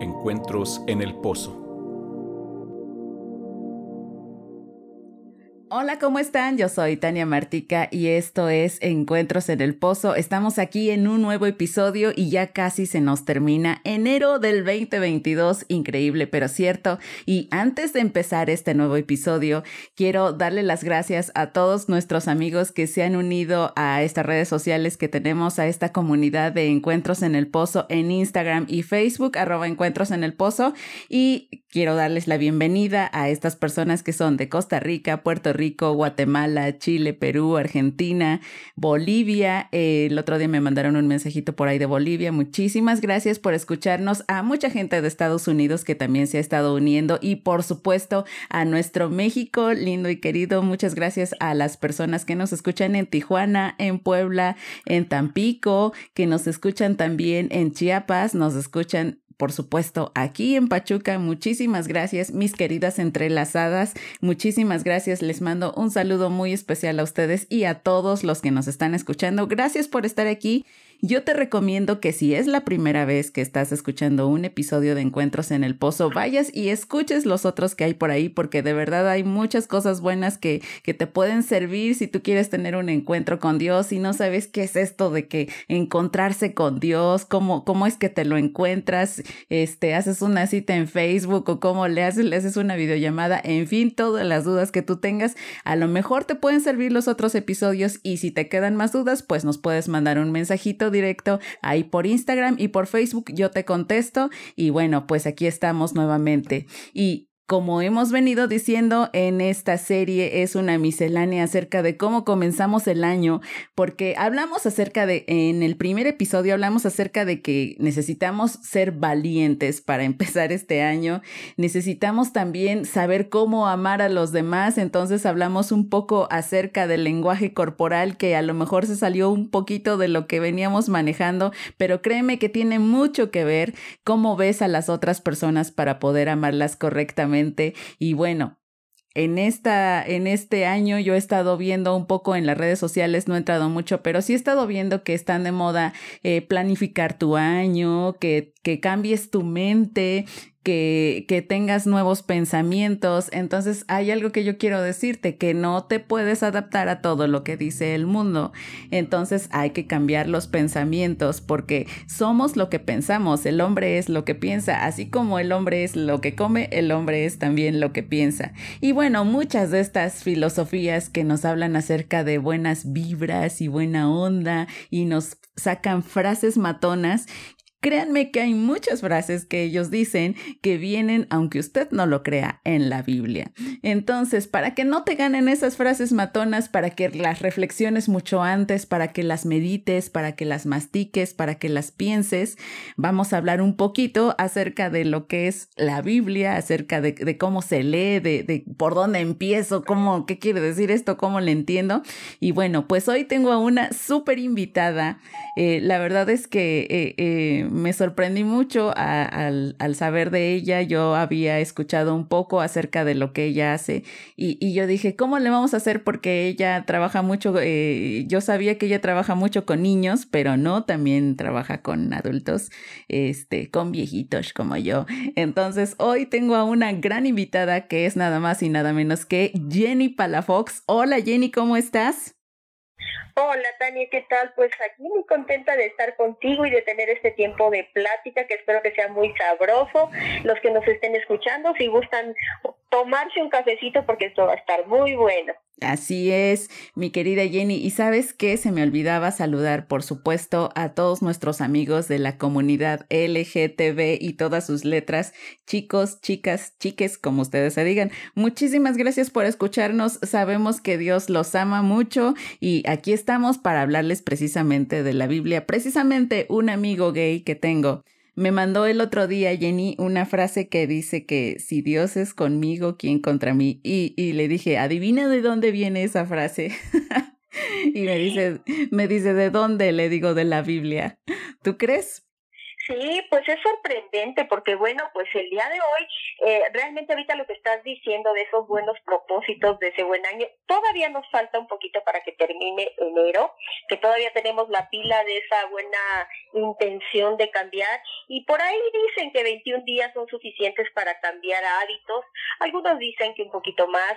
Encuentros en el Pozo. Hola, ¿cómo están? Yo soy Tania Martica y esto es Encuentros en el Pozo. Estamos aquí en un nuevo episodio y ya casi se nos termina enero del 2022. Increíble, pero cierto. Y antes de empezar este nuevo episodio, quiero darle las gracias a todos nuestros amigos que se han unido a estas redes sociales que tenemos, a esta comunidad de Encuentros en el Pozo en Instagram y Facebook, arroba Encuentros en el Pozo. Y quiero darles la bienvenida a estas personas que son de Costa Rica, Puerto Rico, Guatemala, Chile, Perú, Argentina, Bolivia. Eh, el otro día me mandaron un mensajito por ahí de Bolivia. Muchísimas gracias por escucharnos. A mucha gente de Estados Unidos que también se ha estado uniendo y por supuesto a nuestro México lindo y querido. Muchas gracias a las personas que nos escuchan en Tijuana, en Puebla, en Tampico, que nos escuchan también en Chiapas, nos escuchan por supuesto, aquí en Pachuca. Muchísimas gracias, mis queridas entrelazadas. Muchísimas gracias. Les mando un saludo muy especial a ustedes y a todos los que nos están escuchando. Gracias por estar aquí yo te recomiendo que si es la primera vez que estás escuchando un episodio de Encuentros en el Pozo, vayas y escuches los otros que hay por ahí, porque de verdad hay muchas cosas buenas que, que te pueden servir si tú quieres tener un encuentro con Dios y no sabes qué es esto de que encontrarse con Dios, cómo, cómo es que te lo encuentras, este, haces una cita en Facebook o cómo le haces, le haces una videollamada, en fin, todas las dudas que tú tengas, a lo mejor te pueden servir los otros episodios y si te quedan más dudas, pues nos puedes mandar un mensajito directo ahí por Instagram y por Facebook. Yo te contesto y bueno, pues aquí estamos nuevamente. Y como hemos venido diciendo en esta serie, es una miscelánea acerca de cómo comenzamos el año, porque hablamos acerca de, en el primer episodio hablamos acerca de que necesitamos ser valientes para empezar este año, necesitamos también saber cómo amar a los demás, entonces hablamos un poco acerca del lenguaje corporal que a lo mejor se salió un poquito de lo que veníamos manejando, pero créeme que tiene mucho que ver cómo ves a las otras personas para poder amarlas correctamente y bueno, en, esta, en este año yo he estado viendo un poco en las redes sociales, no he entrado mucho, pero sí he estado viendo que están de moda eh, planificar tu año, que, que cambies tu mente, que, que tengas nuevos pensamientos. Entonces hay algo que yo quiero decirte, que no te puedes adaptar a todo lo que dice el mundo. Entonces hay que cambiar los pensamientos porque somos lo que pensamos. El hombre es lo que piensa, así como el hombre es lo que come, el hombre es también lo que piensa. Y bueno, muchas de estas filosofías que nos hablan acerca de buenas vibras y buena onda y nos sacan frases matonas Créanme que hay muchas frases que ellos dicen que vienen, aunque usted no lo crea, en la Biblia. Entonces, para que no te ganen esas frases matonas, para que las reflexiones mucho antes, para que las medites, para que las mastiques, para que las pienses, vamos a hablar un poquito acerca de lo que es la Biblia, acerca de, cómo se lee, de, por dónde empiezo, cómo, qué quiere decir esto, cómo le entiendo. Y bueno, pues hoy tengo a una súper invitada. Eh, la verdad es que... Eh, eh, me sorprendí mucho al, saber de ella. Yo había escuchado un poco acerca de lo que ella hace y, yo dije, ¿cómo le vamos a hacer? Porque ella trabaja mucho, eh, yo sabía que ella trabaja mucho con niños, pero no, también trabaja con adultos, este, con viejitos como yo. Entonces, hoy tengo a una gran invitada que es nada más y nada menos que Jenny Palafox. Hola Jenny, ¿cómo estás? Hola Tania, ¿qué tal? Pues aquí muy contenta de estar contigo y de tener este tiempo de plática que espero que sea muy sabroso. Los que nos estén escuchando, si gustan tomarse un cafecito porque esto va a estar muy bueno. Así es, mi querida Jenny. Y sabes qué, se me olvidaba saludar, por supuesto, a todos nuestros amigos de la comunidad LGTB y todas sus letras, chicos, chicas, chiques, como ustedes se digan. Muchísimas gracias por escucharnos. Sabemos que Dios los ama mucho y aquí estamos para hablarles precisamente de la Biblia. Precisamente un amigo gay que tengo me mandó el otro día, Jenny, una frase que dice que si Dios es conmigo, ¿quién contra mí? Y, y le dije, adivina de dónde viene esa frase. y me dice, me dice, ¿de dónde? Le digo, de la Biblia. ¿Tú crees? Sí, pues es sorprendente porque bueno, pues el día de hoy, eh, realmente ahorita lo que estás diciendo de esos buenos propósitos, de ese buen año, todavía nos falta un poquito para que termine enero, que todavía tenemos la pila de esa buena intención de cambiar. Y por ahí dicen que 21 días son suficientes para cambiar hábitos, algunos dicen que un poquito más,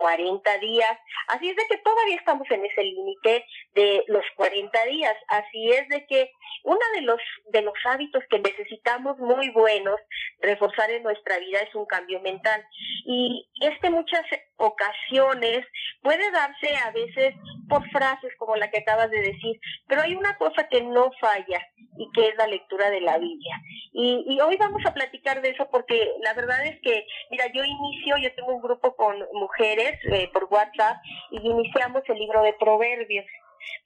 40 días. Así es de que todavía estamos en ese límite de los 40 días. Así es de que uno de los, de los hábitos que necesitamos muy buenos reforzar en nuestra vida es un cambio mental. Y este muchas ocasiones puede darse a veces por frases como la que acabas de decir, pero hay una cosa que no falla y que es la lectura de la Biblia. Y, y hoy vamos a platicar de eso porque la verdad es que, mira, yo inicio, yo tengo un grupo con mujeres eh, por WhatsApp y iniciamos el libro de Proverbios.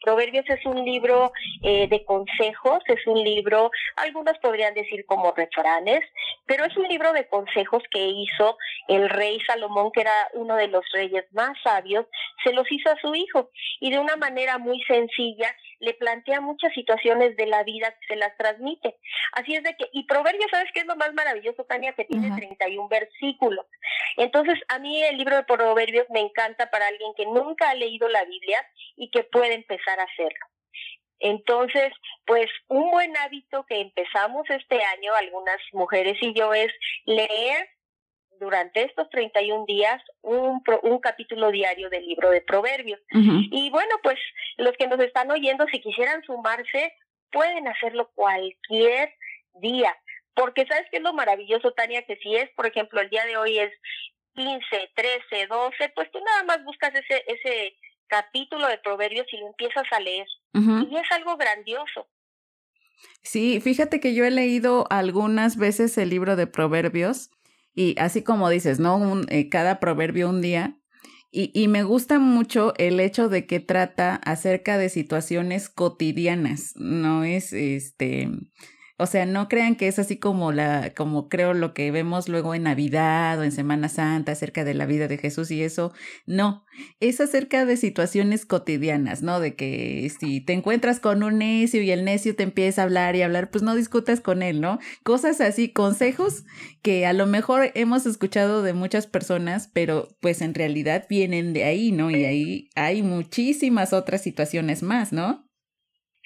Proverbios es un libro eh, de consejos, es un libro, algunos podrían decir como refranes, pero es un libro de consejos que hizo el rey Salomón, que era uno de los reyes más sabios, se los hizo a su hijo. Y de una manera muy sencilla le plantea muchas situaciones de la vida que se las transmite. Así es de que, y Proverbios, ¿sabes qué es lo más maravilloso, Tania? Que tiene 31 versículos. Entonces, a mí el libro de Proverbios me encanta para alguien que nunca ha leído la Biblia y que puede empezar a hacerlo. Entonces, pues un buen hábito que empezamos este año, algunas mujeres y yo, es leer durante estos 31 días un, un capítulo diario del libro de Proverbios. Y bueno, pues los que nos están oyendo, si quisieran sumarse, pueden hacerlo cualquier día. Porque sabes qué es lo maravilloso, Tania, que si es, por ejemplo, el día de hoy es 15, 13, 12, pues tú nada más buscas ese, ese capítulo de Proverbios y lo empiezas a leer. Y es algo grandioso. Sí, fíjate que yo he leído algunas veces el libro de Proverbios y así como dices, ¿no? Un, eh, cada proverbio un día. Y, y, me gusta mucho el hecho de que trata acerca de situaciones cotidianas, no es este o sea, no crean que es así como la, como creo lo que vemos luego en Navidad o en Semana Santa acerca de la vida de Jesús y eso. No, es acerca de situaciones cotidianas, ¿no? De que si te encuentras con un necio y el necio te empieza a hablar y hablar, pues no discutas con él, ¿no? Cosas así, consejos que a lo mejor hemos escuchado de muchas personas, pero pues en realidad vienen de ahí, ¿no? Y ahí hay muchísimas otras situaciones más, ¿no?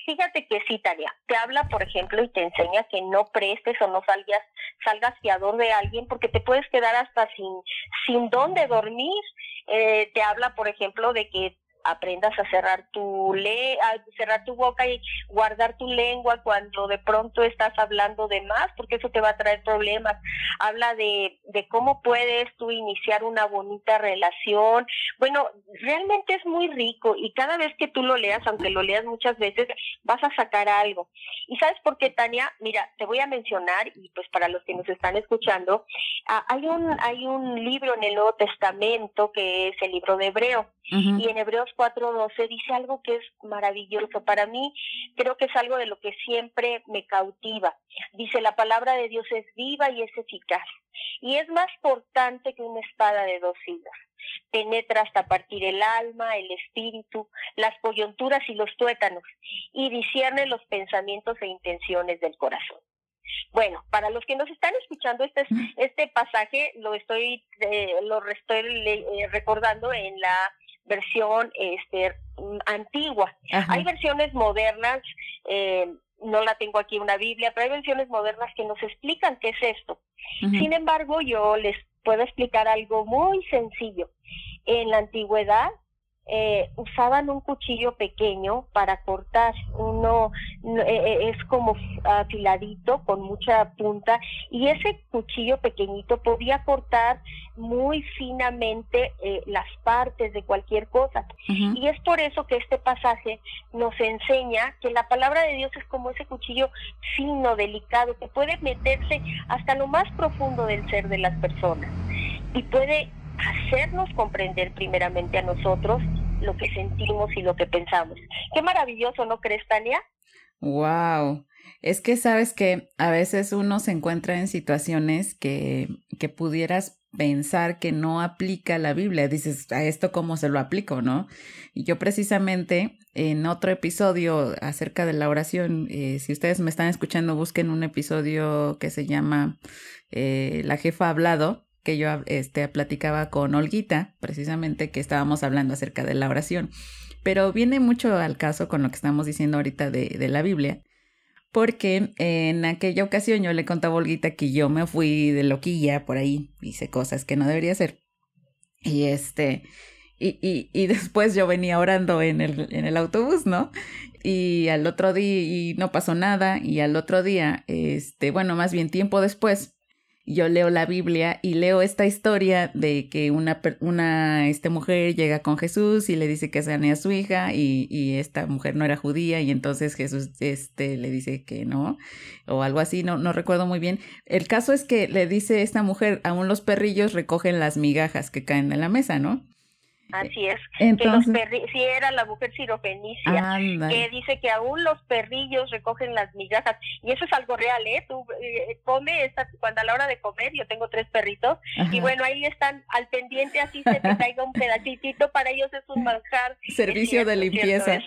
Fíjate que sí, Tania, te habla, por ejemplo, y te enseña que no prestes o no salgas, salgas fiador de alguien porque te puedes quedar hasta sin, sin dónde dormir. Eh, te habla, por ejemplo, de que aprendas a cerrar tu le a cerrar tu boca y guardar tu lengua cuando de pronto estás hablando de más, porque eso te va a traer problemas. Habla de, de cómo puedes tú iniciar una bonita relación. Bueno, realmente es muy rico y cada vez que tú lo leas, aunque lo leas muchas veces, vas a sacar algo. ¿Y sabes por qué, Tania? Mira, te voy a mencionar, y pues para los que nos están escuchando, ah, hay, un, hay un libro en el Nuevo Testamento que es el libro de Hebreo. Y en Hebreos 4.12 dice algo que es maravilloso. Para mí creo que es algo de lo que siempre me cautiva. Dice, la palabra de Dios es viva y es eficaz. Y es más cortante que una espada de dos hilos. Penetra hasta partir el alma, el espíritu, las coyunturas y los tuétanos, y discierne los pensamientos e intenciones del corazón. Bueno, para los que nos están escuchando, este, este pasaje lo estoy, eh, lo estoy eh, recordando en la versión este, antigua. Hay versiones modernas, eh, no la tengo aquí una Biblia, pero hay versiones modernas que nos explican qué es esto. Sin embargo, yo les puedo explicar algo muy sencillo. En la antigüedad, eh, usaban un cuchillo pequeño para cortar. Uno eh, eh, es como afiladito con mucha punta y ese cuchillo pequeñito podía cortar muy finamente las partes de cualquier cosa. Y es por eso que este pasaje nos enseña que la palabra de Dios es como ese cuchillo fino, delicado, que puede meterse hasta lo más profundo del ser de las personas y puede hacernos comprender primeramente a nosotros lo que sentimos y lo que pensamos. Qué maravilloso, ¿no crees, Tania? Wow. Es que sabes que a veces uno se encuentra en situaciones que, que pudieras pensar que no aplica la Biblia. Dices, ¿a esto cómo se lo aplico, no? Y yo precisamente en otro episodio acerca de la oración, eh, si ustedes me están escuchando, busquen un episodio que se llama eh, La jefa ha hablado, que yo este, platicaba con Olguita, precisamente que estábamos hablando acerca de la oración. Pero viene mucho al caso con lo que estamos diciendo ahorita de, de la Biblia porque en aquella ocasión yo le contaba a Olguita que yo me fui de loquilla por ahí, hice cosas que no debería hacer. Y este, y, y, y después yo venía orando en el, en el autobús, ¿no? Y al otro día, no pasó nada, y al otro día, este, bueno, más bien tiempo después, yo leo la Biblia y leo esta historia de que una, una este, mujer llega con Jesús y le dice que sane a su hija y, y, esta mujer no era judía y entonces Jesús este, le dice que no o algo así, no, no recuerdo muy bien. El caso es que le dice esta mujer, aún los perrillos recogen las migajas que caen en la mesa, ¿no? Así es, Entonces, que los si era la mujer sirofenicia, que dice que aún los perrillos recogen las migajas, y eso es algo real, ¿eh? Tú eh, come, esta, cuando a la hora de comer, yo tengo tres perritos, y bueno, ahí están al pendiente, así se te caiga un pedacitito, para ellos es un manjar. Servicio de limpieza.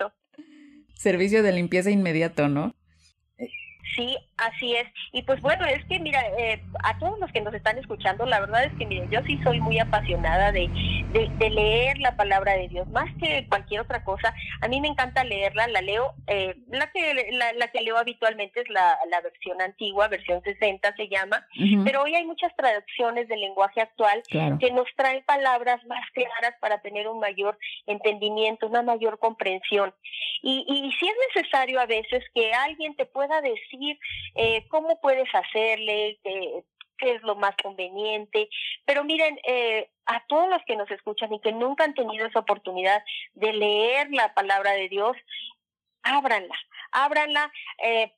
Servicio de limpieza inmediato, ¿no? Sí, así es. Y pues bueno, es que mira, eh, a todos los que nos están escuchando, la verdad es que miren, yo sí soy muy apasionada de, de, leer la palabra de Dios, más que cualquier otra cosa. A mí me encanta leerla, la leo, eh, la, que, la, que leo habitualmente es la, la versión antigua, versión 60 se llama, pero hoy hay muchas traducciones del lenguaje actual que nos traen palabras más claras para tener un mayor entendimiento, una mayor comprensión. Y, y si es necesario a veces que alguien te pueda decir, eh, cómo puedes hacerle, qué, es lo más conveniente. Pero miren, eh, a todos los que nos escuchan y que nunca han tenido esa oportunidad de leer la palabra de Dios, ábranla, ábranla. Eh,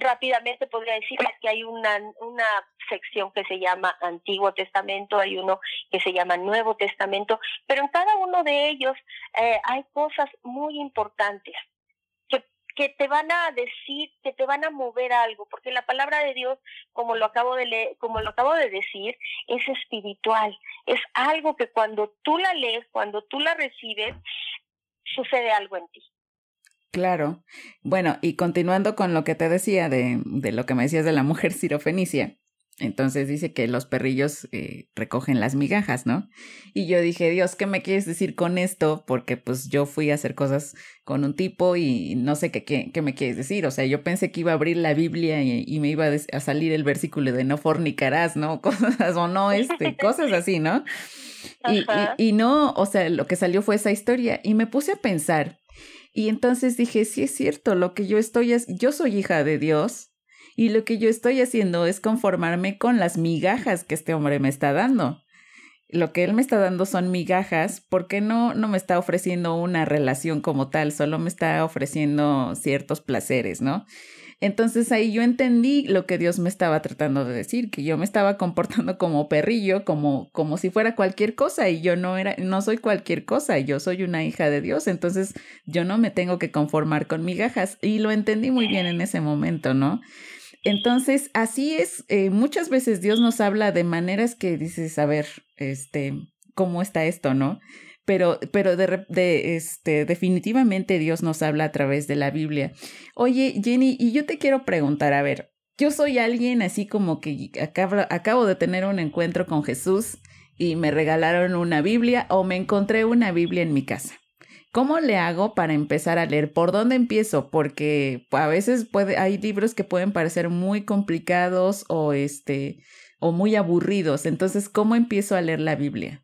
rápidamente podría decirles que hay una, una sección que se llama Antiguo Testamento, hay uno que se llama Nuevo Testamento, pero en cada uno de ellos hay cosas muy importantes que te van a decir, que te van a mover algo, porque la palabra de Dios, como lo acabo de leer, como lo acabo de decir, es espiritual, es algo que cuando tú la lees, cuando tú la recibes, sucede algo en ti. Claro. Bueno, y continuando con lo que te decía de, de lo que me decías de la mujer sirofenicia, entonces dice que los perrillos eh, recogen las migajas, ¿no? Y yo dije, Dios, ¿qué me quieres decir con esto? Porque pues yo fui a hacer cosas con un tipo y no sé qué, qué, me quieres decir. O sea, yo pensé que iba a abrir la Biblia y, me iba a, salir el versículo de no fornicarás, ¿no? Cosas o no, este, cosas así, ¿no? Y, y, y no, o sea, lo que salió fue esa historia y me puse a pensar. Y entonces dije, sí es cierto, lo que yo estoy es, yo soy hija de Dios y lo que yo estoy haciendo es conformarme con las migajas que este hombre me está dando. Lo que él me está dando son migajas porque no, no me está ofreciendo una relación como tal, solo me está ofreciendo ciertos placeres, ¿no? Entonces ahí yo entendí lo que Dios me estaba tratando de decir, que yo me estaba comportando como perrillo, como, como si fuera cualquier cosa, y yo no era, no soy cualquier cosa, yo soy una hija de Dios, entonces yo no me tengo que conformar con migajas, y lo entendí muy bien en ese momento, ¿no? Entonces, así es, eh, muchas veces Dios nos habla de maneras que dices, a ver, este, ¿cómo está esto, no? Pero, pero de, este, definitivamente Dios nos habla a través de la Biblia. Oye, Jenny, y yo te quiero preguntar, a ver, yo soy alguien así como que acabo de tener un encuentro con Jesús y me regalaron una Biblia o me encontré una Biblia en mi casa. ¿Cómo le hago para empezar a leer? ¿Por dónde empiezo? Porque a veces puede, hay libros que pueden parecer muy complicados o este o muy aburridos. Entonces, ¿cómo empiezo a leer la Biblia?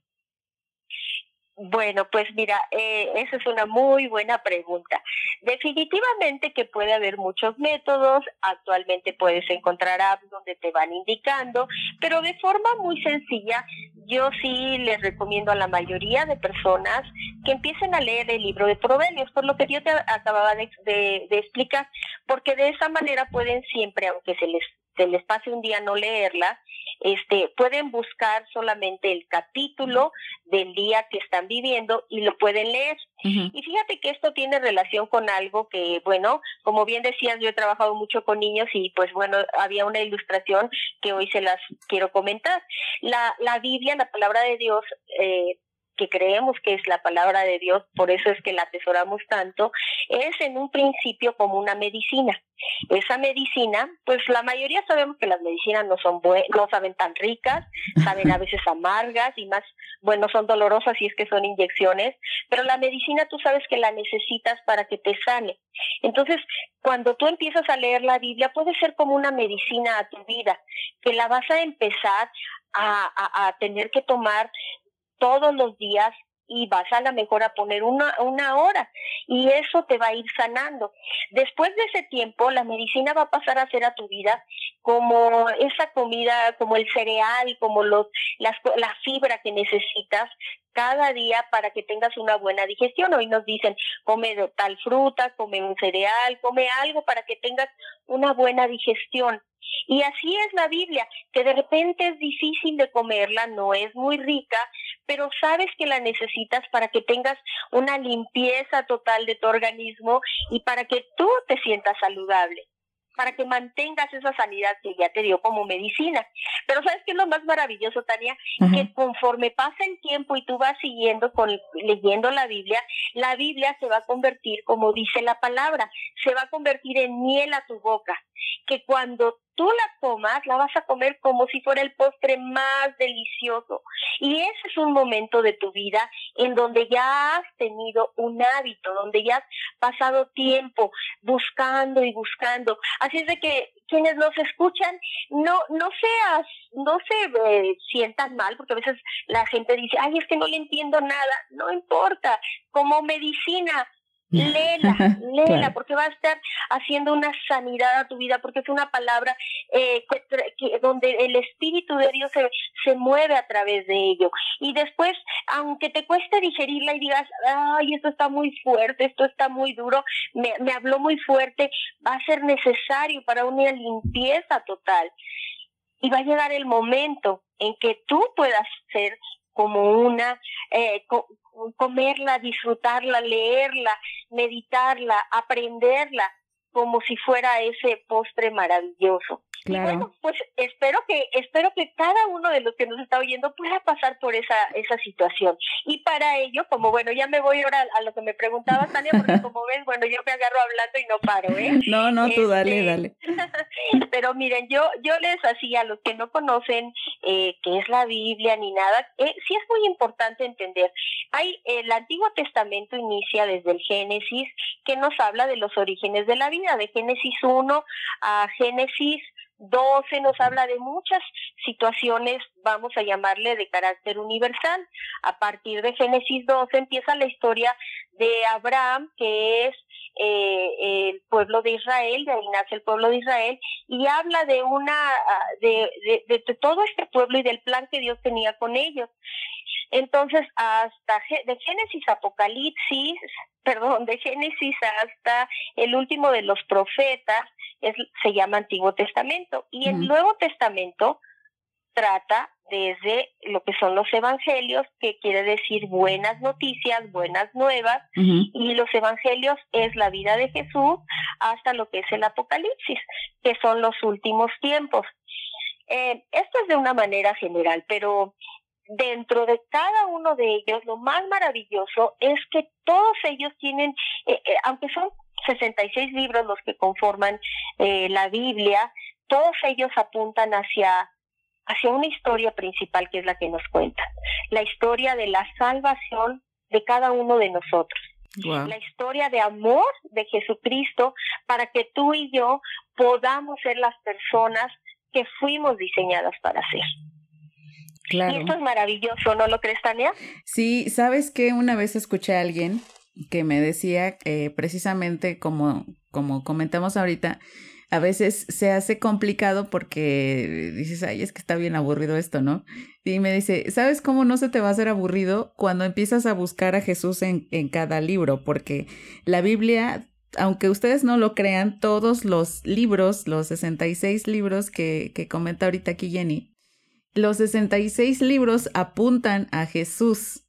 Bueno, pues mira, eh, esa es una muy buena pregunta. Definitivamente que puede haber muchos métodos, actualmente puedes encontrar apps donde te van indicando, pero de forma muy sencilla, yo sí les recomiendo a la mayoría de personas que empiecen a leer el libro de Proverbios, por lo que yo te acababa de, de explicar, porque de esa manera pueden siempre, aunque se les este, les pase un día no leerla, este, pueden buscar solamente el capítulo del día que están viviendo y lo pueden leer. Y fíjate que esto tiene relación con algo que, bueno, como bien decías, yo he trabajado mucho con niños y pues bueno, había una ilustración que hoy se las quiero comentar. La, la Biblia, la palabra de Dios, eh, que creemos que es la palabra de Dios, por eso es que la atesoramos tanto, es en un principio como una medicina. Esa medicina, pues la mayoría sabemos que las medicinas no son no saben tan ricas, saben a veces amargas y más, bueno, son dolorosas si es que son inyecciones, pero la medicina tú sabes que la necesitas para que te sane. Entonces, cuando tú empiezas a leer la Biblia, puede ser como una medicina a tu vida, que la vas a empezar a, a tener que tomar todos los días y vas a la mejor a poner una, una hora y eso te va a ir sanando. Después de ese tiempo, la medicina va a pasar a ser a tu vida como esa comida, como el cereal, como los, las, la fibra que necesitas cada día para que tengas una buena digestión. Hoy nos dicen, come tal fruta, come un cereal, come algo para que tengas una buena digestión. Y así es la Biblia, que de repente es difícil de comerla, no es muy rica, pero sabes que la necesitas para que tengas una limpieza total de tu organismo y para que tú te sientas saludable para que mantengas esa sanidad que ya te dio como medicina. Pero ¿sabes qué es lo más maravilloso, Tania? Que conforme pasa el tiempo y tú vas siguiendo con leyendo la Biblia, la Biblia se va a convertir, como dice la palabra, se va a convertir en miel a tu boca, que cuando tú la comas, la vas a comer como si fuera el postre más delicioso. Y ese es un momento de tu vida en donde ya has tenido un hábito, donde ya has pasado tiempo buscando y buscando. Así es de que quienes nos escuchan no no seas no se eh, sientan mal porque a veces la gente dice ay es que no le entiendo nada no importa como medicina Léela, léela, porque va a estar haciendo una sanidad a tu vida, porque es una palabra eh, que, donde el Espíritu de Dios se, se mueve a través de ello. Y después, aunque te cueste digerirla y digas, ay, esto está muy fuerte, esto está muy duro, me, me habló muy fuerte, va a ser necesario para una limpieza total. Y va a llegar el momento en que tú puedas ser como una, eh, comerla, disfrutarla, leerla, meditarla, aprenderla, como si fuera ese postre maravilloso. Claro. bueno, pues espero que espero que cada uno de los que nos está oyendo pueda pasar por esa esa situación. Y para ello, como bueno, ya me voy ahora a, lo que me preguntaba Tania, porque como ves, bueno, yo me agarro hablando y no paro, ¿eh? No, no, tú dale, este, dale. Pero miren, yo yo les hacía a los que no conocen eh, qué es la Biblia ni nada, eh, sí es muy importante entender. Hay el Antiguo Testamento inicia desde el Génesis que nos habla de los orígenes de la de Génesis 1 a Génesis 12 nos habla de muchas situaciones, vamos a llamarle de carácter universal. A partir de Génesis 12 empieza la historia de Abraham, que es eh, el pueblo de Israel, de ahí nace el pueblo de Israel, y habla de una, ah, de, de, de, todo este pueblo y del plan que Dios tenía con ellos. Entonces, hasta de Génesis Apocalipsis, perdón, de Génesis hasta el último de los profetas, es, se llama Antiguo Testamento. Y el Nuevo Testamento trata desde lo que son los evangelios, que quiere decir buenas noticias, buenas nuevas, y los evangelios es la vida de Jesús hasta lo que es el Apocalipsis, que son los últimos tiempos. Eh, esto es de una manera general, pero dentro de cada uno de ellos, lo más maravilloso es que todos ellos tienen, eh, eh, aunque son 66 libros los que conforman eh, la Biblia, todos ellos apuntan hacia, hacia una historia principal que es la que nos cuenta, la historia de la salvación de cada uno de nosotros. La historia de amor de Jesucristo para que tú y yo podamos ser las personas que fuimos diseñadas para ser. Y esto es maravilloso, ¿no lo crees, Tania? Sí, sabes que una vez escuché a alguien que me decía eh, precisamente como, como comentamos ahorita, a veces se hace complicado porque dices, ay, es que está bien aburrido esto, ¿no? Y me dice, ¿sabes cómo no se te va a hacer aburrido cuando empiezas a buscar a Jesús en, en cada libro? Porque la Biblia aunque ustedes no lo crean, todos los libros, los 66 libros que, que comenta ahorita aquí Jenny, los 66 libros apuntan a Jesús.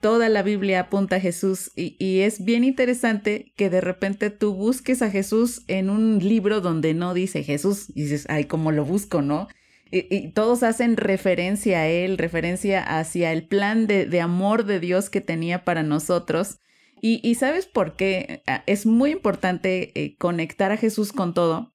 Toda la Biblia apunta a Jesús y, es bien interesante que de repente tú busques a Jesús en un libro donde no dice Jesús y dices, ay, ¿cómo lo busco, no? Y, todos hacen referencia a Él, referencia hacia el plan de, amor de Dios que tenía para nosotros. Y, ¿sabes por qué? Es muy importante eh, conectar a Jesús con todo,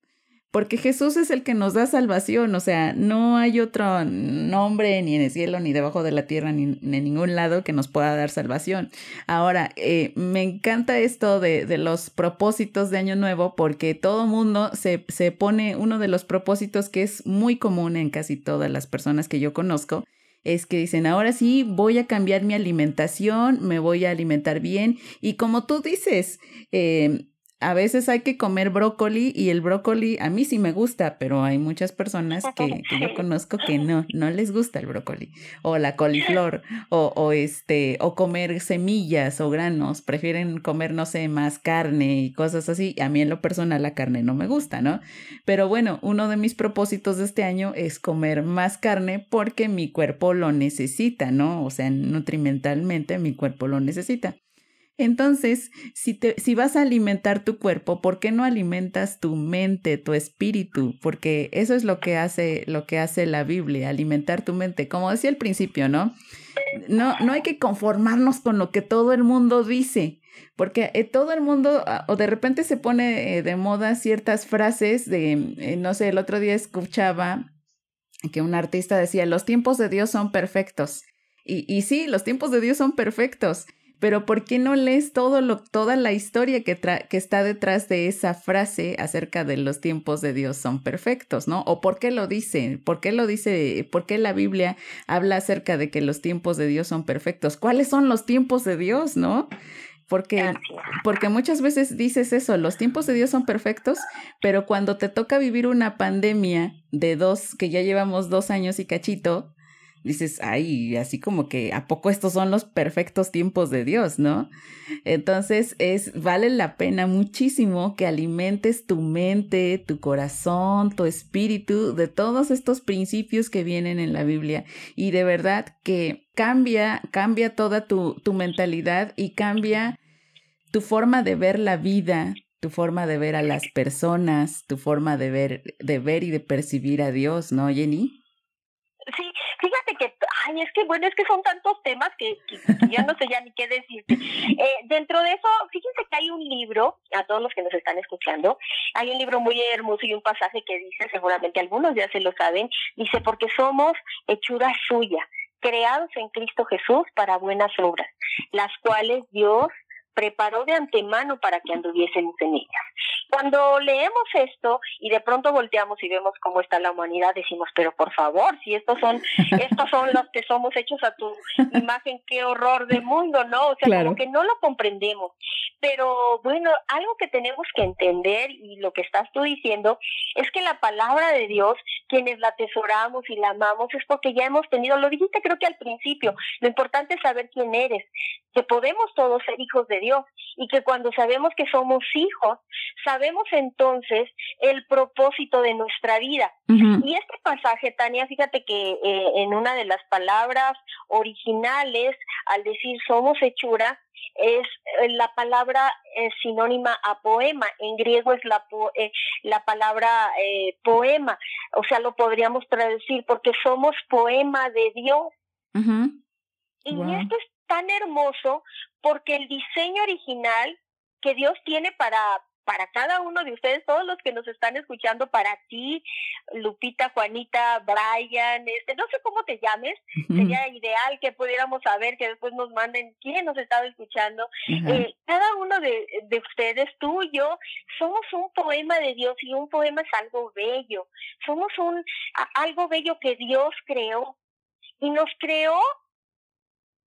porque Jesús es el que nos da salvación, o sea, no hay otro nombre ni en el cielo, ni debajo de la tierra, ni en ningún lado que nos pueda dar salvación. Ahora, eh, me encanta esto de, de, los propósitos de Año Nuevo, porque todo mundo se, se pone uno de los propósitos que es muy común en casi todas las personas que yo conozco, es que dicen, ahora sí, voy a cambiar mi alimentación, me voy a alimentar bien. Y como tú dices, eh, a veces hay que comer brócoli y el brócoli a mí sí me gusta, pero hay muchas personas que, que yo conozco que no, no les gusta el brócoli o la coliflor o, o este o comer semillas o granos, prefieren comer no sé más carne y cosas así. A mí en lo personal la carne no me gusta, ¿no? Pero bueno, uno de mis propósitos de este año es comer más carne porque mi cuerpo lo necesita, ¿no? O sea, nutrimentalmente mi cuerpo lo necesita. Entonces, si, te, si vas a alimentar tu cuerpo, ¿por qué no alimentas tu mente, tu espíritu? Porque eso es lo que hace, lo que hace la Biblia, alimentar tu mente. Como decía al principio, ¿no? No, no hay que conformarnos con lo que todo el mundo dice, porque eh, todo el mundo, ah, o de repente se pone eh, de moda ciertas frases de, eh, no sé, el otro día escuchaba que un artista decía, los tiempos de Dios son perfectos. Y, y sí, los tiempos de Dios son perfectos, pero ¿por qué no lees todo lo, toda la historia que, que está detrás de esa frase acerca de los tiempos de Dios son perfectos, ¿no? ¿O por qué lo dice? ¿Por qué lo dice? ¿Por qué la Biblia habla acerca de que los tiempos de Dios son perfectos? ¿Cuáles son los tiempos de Dios, no? Porque, porque muchas veces dices eso, los tiempos de Dios son perfectos, pero cuando te toca vivir una pandemia de dos, que ya llevamos dos años y cachito, dices, ay, así como que a poco estos son los perfectos tiempos de Dios, ¿no? Entonces es vale la pena muchísimo que alimentes tu mente, tu corazón, tu espíritu de todos estos principios que vienen en la Biblia y de verdad que cambia cambia toda tu tu mentalidad y cambia tu forma de ver la vida, tu forma de ver a las personas, tu forma de ver de ver y de percibir a Dios, ¿no, Jenny? Ay, es que bueno, es que son tantos temas que, ya no sé ya ni qué decirte. Eh, dentro de eso, fíjense que hay un libro, a todos los que nos están escuchando, hay un libro muy hermoso y un pasaje que dice, seguramente algunos ya se lo saben, dice, porque somos hechura suya, creados en Cristo Jesús para buenas obras, las cuales Dios preparó de antemano para que anduviésemos en ellas. Cuando leemos esto y de pronto volteamos y vemos cómo está la humanidad, decimos, pero por favor, si estos son, estos son los que somos hechos a tu imagen, qué horror de mundo, ¿no? O sea, como que no lo comprendemos. Pero bueno, algo que tenemos que entender y lo que estás tú diciendo es que la palabra de Dios, quienes la atesoramos y la amamos, es porque ya hemos tenido, lo dijiste creo que al principio, lo importante es saber quién eres, que podemos todos ser hijos de Dios y que cuando sabemos que somos hijos, sabemos entonces el propósito de nuestra vida. Y este pasaje, Tania, fíjate que eh, en una de las palabras originales, al decir somos hechura, es eh, la palabra es sinónima a poema. En griego es la, eh, la palabra poema. O sea, lo podríamos traducir porque somos poema de Dios. Y esto es tan hermoso porque el diseño original que Dios tiene para para cada uno de ustedes, todos los que nos están escuchando, para ti, Lupita, Juanita, Brian, este, no sé cómo te llames, sería ideal que pudiéramos saber, que después nos manden quién nos estaba escuchando. Eh, cada uno de, de ustedes, tú y yo, somos un poema de Dios y un poema es algo bello. Somos un algo bello que Dios creó y nos creó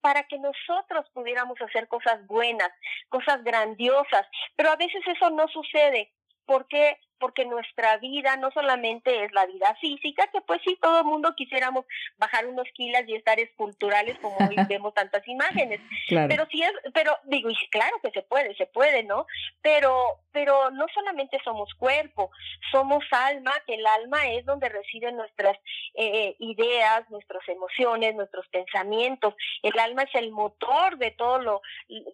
para que nosotros pudiéramos hacer cosas buenas, cosas grandiosas, pero a veces eso no sucede. ¿Por qué? Porque nuestra vida no solamente es la vida física, que pues sí, todo el mundo quisiéramos bajar unos kilos y estar esculturales como hoy vemos tantas imágenes. Pero sí es, pero digo, y claro que se puede, se puede, ¿no? Pero, pero no solamente somos cuerpo, somos alma, que el alma es donde residen nuestras eh, ideas, nuestras emociones, nuestros pensamientos. El alma es el motor de todo lo,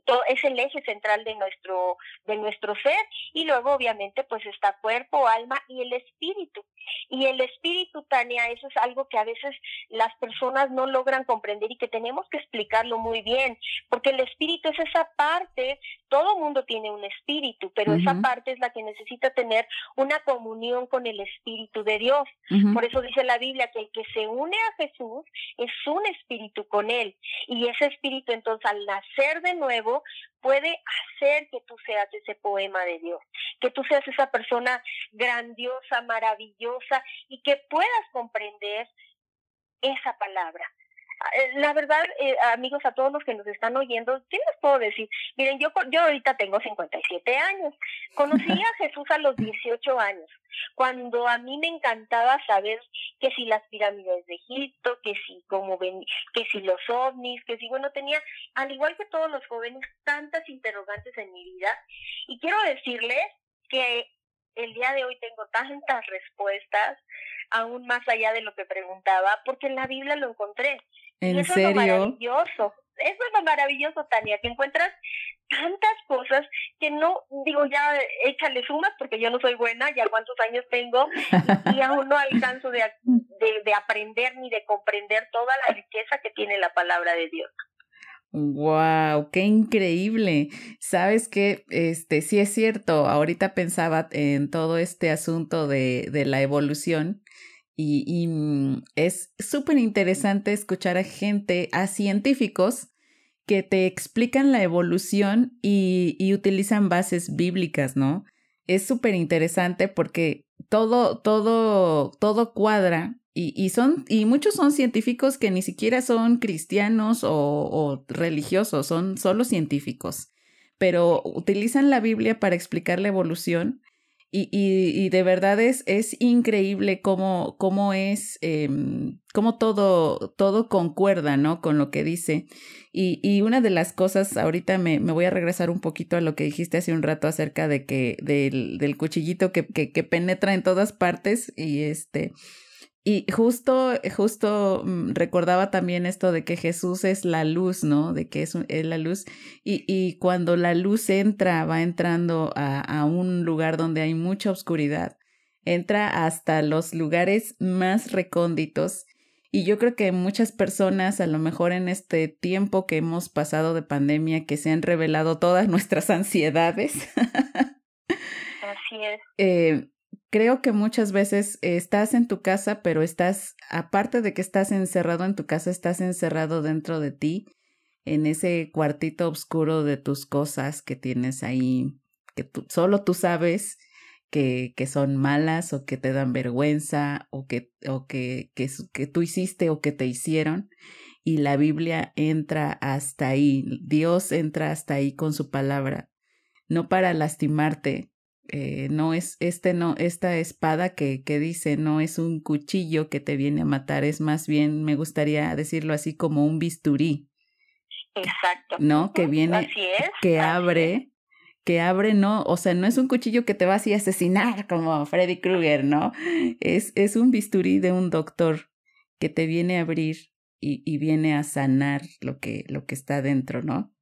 todo, es el eje central de nuestro, de nuestro ser. Y luego, obviamente, pues está cuerpo, alma y el espíritu. Y el espíritu, Tania, eso es algo que a veces las personas no logran comprender y que tenemos que explicarlo muy bien, porque el espíritu es esa parte, todo mundo tiene un espíritu, pero esa parte es la que necesita tener una comunión con el espíritu de Dios. Por eso dice la Biblia que el que se une a Jesús es un espíritu con él. Y ese espíritu entonces al nacer de nuevo puede hacer que tú seas ese poema de Dios, que tú seas esa persona grandiosa, maravillosa y que puedas comprender esa palabra. Eh, la verdad, eh, amigos, a todos los que nos están oyendo, ¿qué les puedo decir? Miren, yo, yo ahorita tengo 57 años. Conocí a Jesús a los 18 años, cuando a mí me encantaba saber que si las pirámides de Egipto, que si como ven, que si los ovnis, que si bueno tenía, al igual que todos los jóvenes, tantas interrogantes en mi vida. Y quiero decirles que el día de hoy tengo tantas respuestas, aún más allá de lo que preguntaba, porque en la Biblia lo encontré. ¿En eso serio? Es lo maravilloso. Eso es lo maravilloso, Tania, que encuentras tantas cosas que no, digo, ya échale sumas porque yo no soy buena, ya cuántos años tengo y, aún no alcanzo de, de, de aprender ni de comprender toda la riqueza que tiene la palabra de Dios. Wow, qué increíble. Sabes que este sí es cierto. Ahorita pensaba en todo este asunto de, de la evolución y, mm, es súper interesante escuchar a gente, a científicos que te explican la evolución y, utilizan bases bíblicas, ¿no? Es súper interesante porque todo, todo, todo cuadra y, y, son, y muchos son científicos que ni siquiera son cristianos o, o, religiosos, son solo científicos, pero utilizan la Biblia para explicar la evolución y, y, y de verdad es, es increíble cómo, cómo es, eh, cómo todo, todo concuerda, ¿no? Con lo que dice. Y, y una de las cosas, ahorita me, me, voy a regresar un poquito a lo que dijiste hace un rato acerca de que, del, del cuchillito que, que, que penetra en todas partes y este, y justo, justo mm, recordaba también esto de que Jesús es la luz, ¿no? De que es, es la luz. Y, y, cuando la luz entra, va entrando a, a, un lugar donde hay mucha oscuridad. Entra hasta los lugares más recónditos. Y yo creo que muchas personas, a lo mejor en este tiempo que hemos pasado de pandemia, que se han revelado todas nuestras ansiedades. Así es. Eh, creo que muchas veces estás en tu casa, pero estás, aparte de que estás encerrado en tu casa, estás encerrado dentro de ti, en ese cuartito oscuro de tus cosas que tienes ahí, que tú, solo tú sabes que, que son malas o que te dan vergüenza o que, o que, que, que tú hiciste o que te hicieron. Y la Biblia entra hasta ahí, Dios entra hasta ahí con su palabra, no para lastimarte, eh, no es este no esta espada que, que dice no es un cuchillo que te viene a matar es más bien me gustaría decirlo así como un bisturí. Exacto. No que viene así es, que así abre es. que abre no o sea no es un cuchillo que te va así a asesinar como Freddy Krueger no es es un bisturí de un doctor que te viene a abrir y, y viene a sanar lo que lo que está dentro no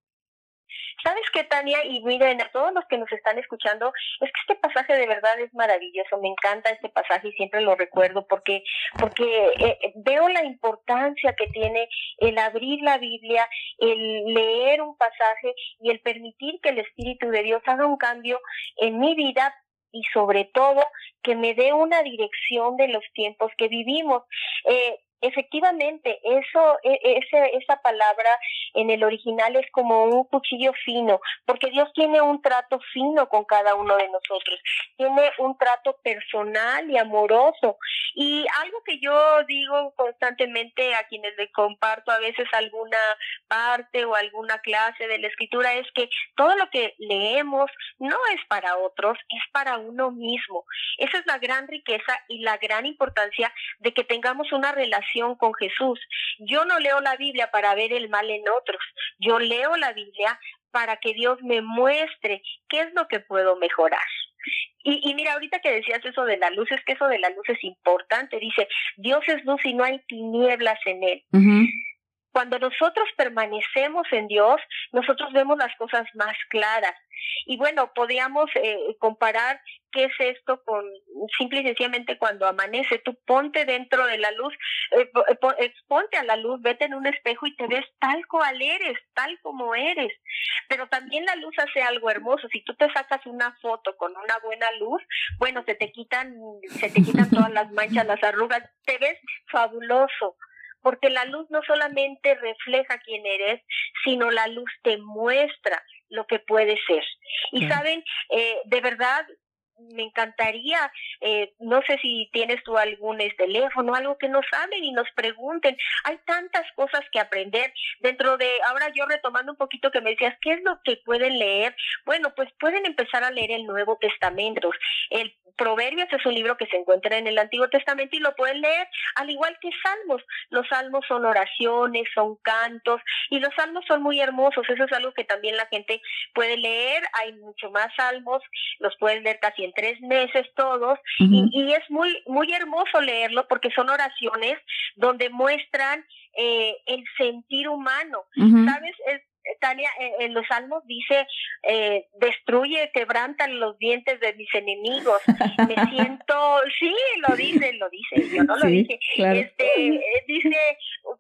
¿Sabes qué, Tania? Y miren, a todos los que nos están escuchando, es que este pasaje de verdad es maravilloso. Me encanta este pasaje y siempre lo recuerdo porque, porque eh, veo la importancia que tiene el abrir la Biblia, el leer un pasaje y el permitir que el Espíritu de Dios haga un cambio en mi vida y sobre todo que me dé una dirección de los tiempos que vivimos. Eh, efectivamente, eso, e, ese, esa palabra en el original es como un cuchillo fino, porque Dios tiene un trato fino con cada uno de nosotros, tiene un trato personal y amoroso. Y algo que yo digo constantemente a quienes le comparto a veces alguna parte o alguna clase de la escritura es que todo lo que leemos no es para otros, es para uno mismo. Esa es la gran riqueza y la gran importancia de que tengamos una relación con Jesús. Yo no leo la Biblia para ver el mal en otros, yo leo la Biblia para que Dios me muestre qué es lo que puedo mejorar. Y, mira, ahorita que decías eso de la luz, es que eso de la luz es importante. Dice, Dios es luz y no hay tinieblas en él. Cuando nosotros permanecemos en Dios, nosotros vemos las cosas más claras. Y bueno, podríamos eh, comparar qué es esto con simple y sencillamente cuando amanece. Tú ponte dentro de la luz, eh, exponte a la luz, vete en un espejo y te ves tal cual eres, tal como eres. Pero también la luz hace algo hermoso. Si tú te sacas una foto con una buena luz, bueno, se te quitan, se te quitan todas las manchas, las arrugas, te ves fabuloso porque la luz no solamente refleja quién eres, sino la luz te muestra lo que puede ser. Y saben, eh, de verdad, me encantaría, eh, no sé si tienes tú algún teléfono, algo que nos hablen y nos pregunten. Hay tantas cosas que aprender dentro de, ahora yo retomando un poquito que me decías, ¿qué es lo que pueden leer? Bueno, pues pueden empezar a leer el Nuevo Testamento. El Proverbios es un libro que se encuentra en el Antiguo Testamento y lo pueden leer al igual que Salmos. Los Salmos son oraciones, son cantos y los Salmos son muy hermosos. Eso es algo que también la gente puede leer. Hay mucho más Salmos, los pueden leer casi tres meses todos y, y, es muy, muy hermoso leerlo porque son oraciones donde muestran eh, el sentir humano. ¿Sabes? Es, Tania, en los salmos dice, eh, destruye, quebrantan los dientes de mis enemigos. Me siento, sí, lo dice, lo dice, yo no lo dije. Este, eh, dice,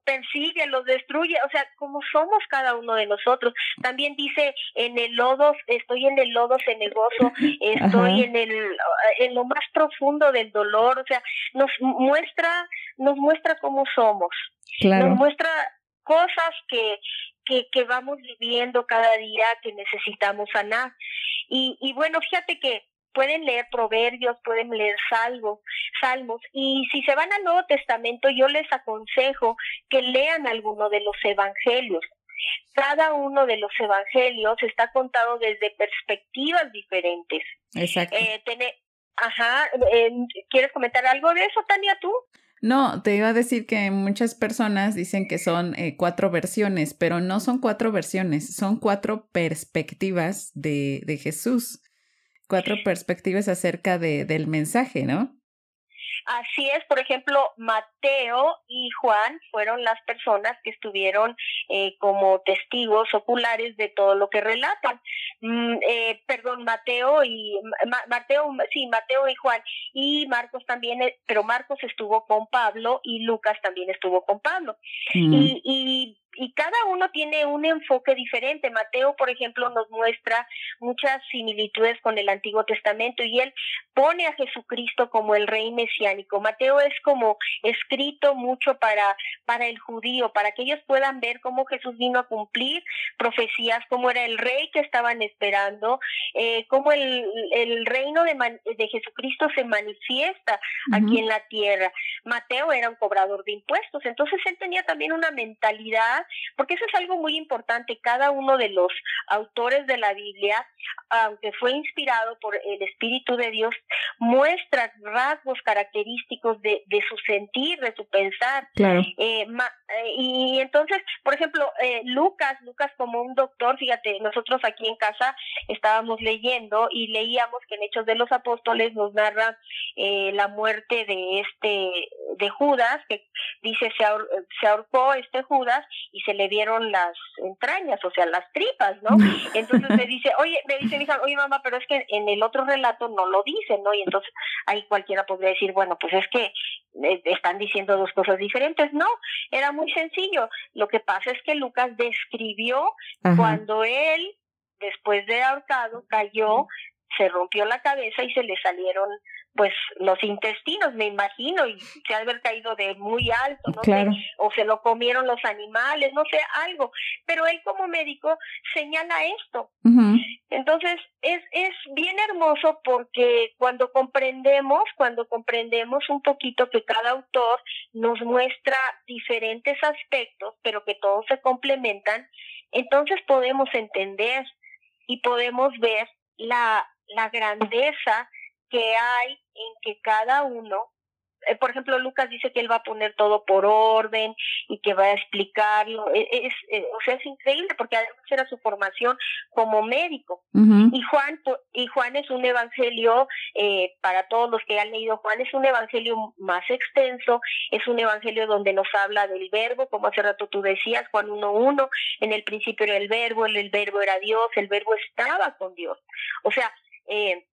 persigue, los destruye, o sea, como somos cada uno de nosotros. También dice, en el lodo, estoy en el lodo cenegoso, estoy en el, en lo más profundo del dolor, o sea, nos muestra, nos muestra cómo somos. Nos muestra cosas que, que, que vamos viviendo cada día que necesitamos sanar. Y, y bueno, fíjate que pueden leer proverbios, pueden leer salvos, salmos, y si se van al Nuevo Testamento, yo les aconsejo que lean alguno de los evangelios. Cada uno de los evangelios está contado desde perspectivas diferentes. Exacto. Eh, ajá, eh, ¿quieres comentar algo de eso, Tania, tú? No, te iba a decir que muchas personas dicen que son eh, cuatro versiones, pero no son cuatro versiones, son cuatro perspectivas de, de Jesús, cuatro perspectivas acerca de, del mensaje, ¿no? Así es, por ejemplo, Mateo y Juan fueron las personas que estuvieron eh, como testigos oculares de todo lo que relatan. Mm, eh, perdón, Mateo y Mateo, sí, Mateo y Juan y Marcos también, eh, pero Marcos estuvo con Pablo y Lucas también estuvo con Pablo. Mm. Y, y y cada uno tiene un enfoque diferente. Mateo, por ejemplo, nos muestra muchas similitudes con el Antiguo Testamento y él pone a Jesucristo como el rey mesiánico. Mateo es como escrito mucho para, para el judío, para que ellos puedan ver cómo Jesús vino a cumplir profecías, cómo era el rey que estaban esperando, eh, cómo el, el reino de, de Jesucristo se manifiesta aquí en la tierra. Mateo era un cobrador de impuestos, entonces él tenía también una mentalidad porque eso es algo muy importante. Cada uno de los autores de la Biblia, aunque fue inspirado por el Espíritu de Dios, muestra rasgos característicos de, de su sentir, de su pensar. Claro. Eh, eh, y entonces, por ejemplo, eh, Lucas, Lucas como un doctor, fíjate, nosotros aquí en casa estábamos leyendo y leíamos que en Hechos de los Apóstoles nos narra la muerte de este, de Judas, que dice se, se ahorcó este Judas y se le dieron las entrañas, o sea, las tripas, ¿no? Entonces me dice, oye, me dice mi hija, oye mamá, pero es que en el otro relato no lo dice, ¿no? Y entonces ahí cualquiera podría decir, bueno, pues es que eh, están diciendo dos cosas diferentes. No, era muy sencillo. Lo que pasa es que Lucas describió cuando él, después de ahorcado, cayó, se rompió la cabeza y se le salieron pues los intestinos, me imagino, y se ha haber caído de muy alto, no Claro. sé, o se lo comieron los animales, no sé, algo. Pero él como médico señala esto. Entonces, es, es bien hermoso porque cuando comprendemos, cuando comprendemos un poquito que cada autor nos muestra diferentes aspectos, pero que todos se complementan, entonces podemos entender y podemos ver la, la grandeza que hay en que cada uno, eh, por ejemplo, Lucas dice que él va a poner todo por orden y que va a explicarlo. E- Es, eh, o sea, es increíble porque además era su formación como médico. Y Juan, y Juan es un evangelio, eh, para todos los que han leído Juan, es un evangelio más extenso, es un evangelio donde nos habla del verbo, como hace rato tú decías, Juan 1.1, en el principio era el verbo, el, el verbo era Dios, el verbo estaba con Dios. O sea, eh,